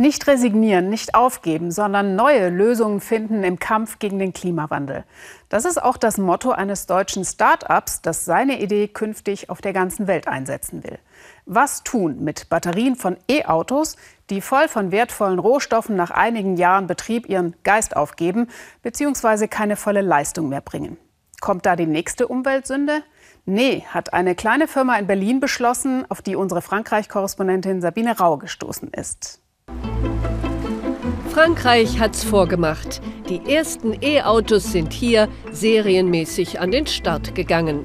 Nicht resignieren, nicht aufgeben, sondern neue Lösungen finden im Kampf gegen den Klimawandel. Das ist auch das Motto eines deutschen Start-ups, das seine Idee künftig auf der ganzen Welt einsetzen will. Was tun mit Batterien von E-Autos, die voll von wertvollen Rohstoffen nach einigen Jahren Betrieb ihren Geist aufgeben bzw. keine volle Leistung mehr bringen? Kommt da die nächste Umweltsünde? Nee, hat eine kleine Firma in Berlin beschlossen, auf die unsere Frankreich-Korrespondentin Sabine Rau gestoßen ist. Frankreich hat's vorgemacht. Die ersten E-Autos sind hier serienmäßig an den Start gegangen.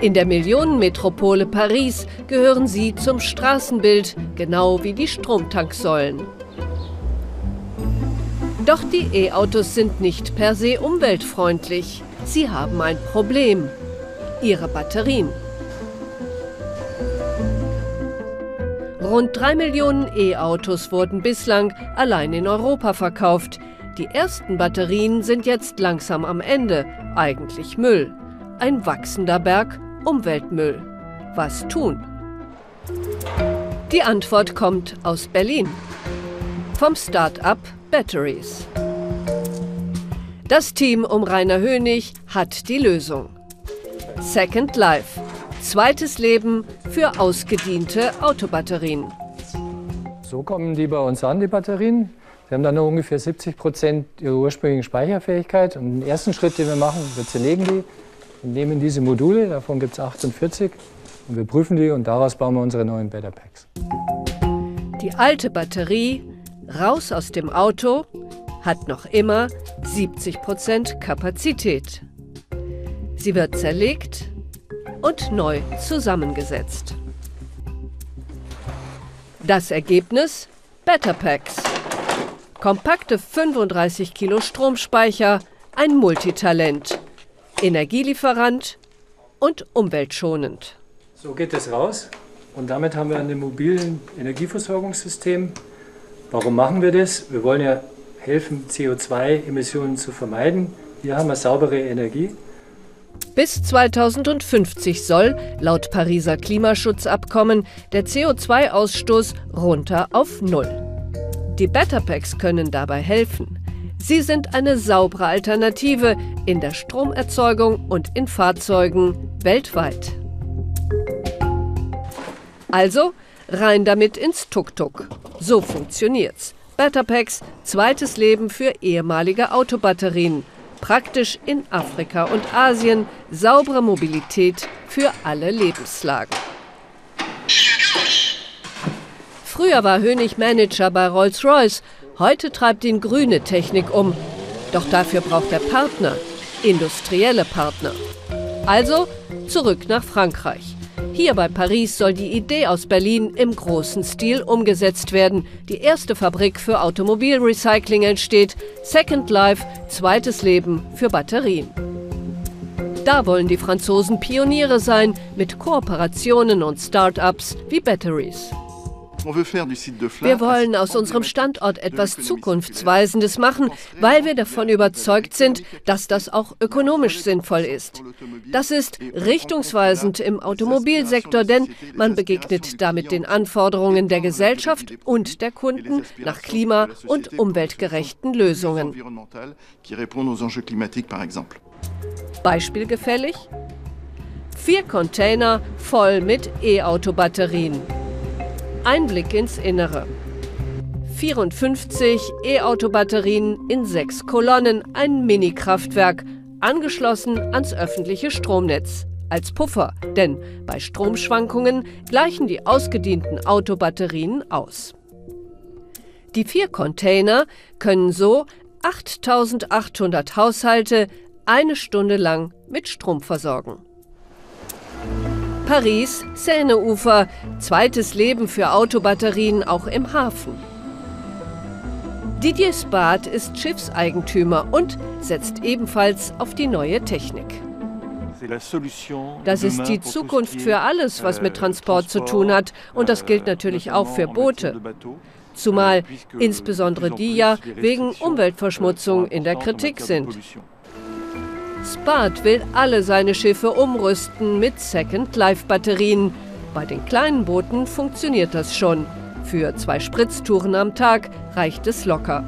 In der Millionenmetropole Paris gehören sie zum Straßenbild, genau wie die Stromtanksäulen. Doch die E-Autos sind nicht per se umweltfreundlich. Sie haben ein Problem. Ihre Batterien. Rund drei Millionen E-Autos wurden bislang allein in Europa verkauft. Die ersten Batterien sind jetzt langsam am Ende, eigentlich Müll. Ein wachsender Berg Umweltmüll. Was tun? Die Antwort kommt aus Berlin. Vom Start-up Batteries. Das Team um Rainer Hönig hat die Lösung. Second Life Zweites Leben für ausgediente Autobatterien. So kommen die bei uns an, die Batterien. Sie haben dann nur ungefähr 70 Prozent ihrer ursprünglichen Speicherfähigkeit. Und den ersten Schritt, den wir machen, wir zerlegen die und nehmen diese Module, davon gibt es 48, und wir prüfen die und daraus bauen wir unsere neuen Better Packs. Die alte Batterie, raus aus dem Auto, hat noch immer 70 Prozent Kapazität. Sie wird zerlegt, und neu zusammengesetzt. Das Ergebnis? Better Packs. Kompakte 35 Kilo Stromspeicher, ein Multitalent, Energielieferant und umweltschonend. So geht es raus und damit haben wir ein mobilen Energieversorgungssystem. Warum machen wir das? Wir wollen ja helfen, CO2-Emissionen zu vermeiden. Hier haben wir saubere Energie. Bis 2050 soll, laut Pariser Klimaschutzabkommen, der CO2-Ausstoß runter auf Null. Die Better Packs können dabei helfen. Sie sind eine saubere Alternative in der Stromerzeugung und in Fahrzeugen weltweit. Also rein damit ins Tuk-Tuk. So funktioniert's. Better Packs, zweites Leben für ehemalige Autobatterien praktisch in Afrika und Asien, saubere Mobilität für alle Lebenslagen. Früher war Hönig Manager bei Rolls-Royce, heute treibt ihn grüne Technik um. Doch dafür braucht er Partner, industrielle Partner. Also zurück nach Frankreich. Hier bei Paris soll die Idee aus Berlin im großen Stil umgesetzt werden. Die erste Fabrik für Automobilrecycling entsteht. Second Life, zweites Leben für Batterien. Da wollen die Franzosen Pioniere sein mit Kooperationen und Start-ups wie Batteries. Wir wollen aus unserem Standort etwas Zukunftsweisendes machen, weil wir davon überzeugt sind, dass das auch ökonomisch sinnvoll ist. Das ist richtungsweisend im Automobilsektor, denn man begegnet damit den Anforderungen der Gesellschaft und der Kunden nach klima- und umweltgerechten Lösungen. Beispielgefällig? Vier Container voll mit E-Auto-Batterien. Einblick ins Innere. 54 E-Auto-Batterien in sechs Kolonnen, ein Mini-Kraftwerk, angeschlossen ans öffentliche Stromnetz. Als Puffer, denn bei Stromschwankungen gleichen die ausgedienten Autobatterien aus. Die vier Container können so 8800 Haushalte eine Stunde lang mit Strom versorgen. Paris, Seineufer, zweites Leben für Autobatterien auch im Hafen. Didier Spad ist Schiffseigentümer und setzt ebenfalls auf die neue Technik. Das ist die Zukunft für alles, was mit Transport zu tun hat. Und das gilt natürlich auch für Boote. Zumal insbesondere die ja wegen Umweltverschmutzung in der Kritik sind. Spad will alle seine Schiffe umrüsten mit Second-Life-Batterien. Bei den kleinen Booten funktioniert das schon. Für zwei Spritztouren am Tag reicht es locker.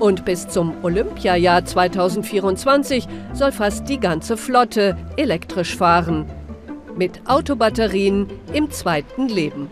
Und bis zum Olympiajahr 2024 soll fast die ganze Flotte elektrisch fahren. Mit Autobatterien im zweiten Leben.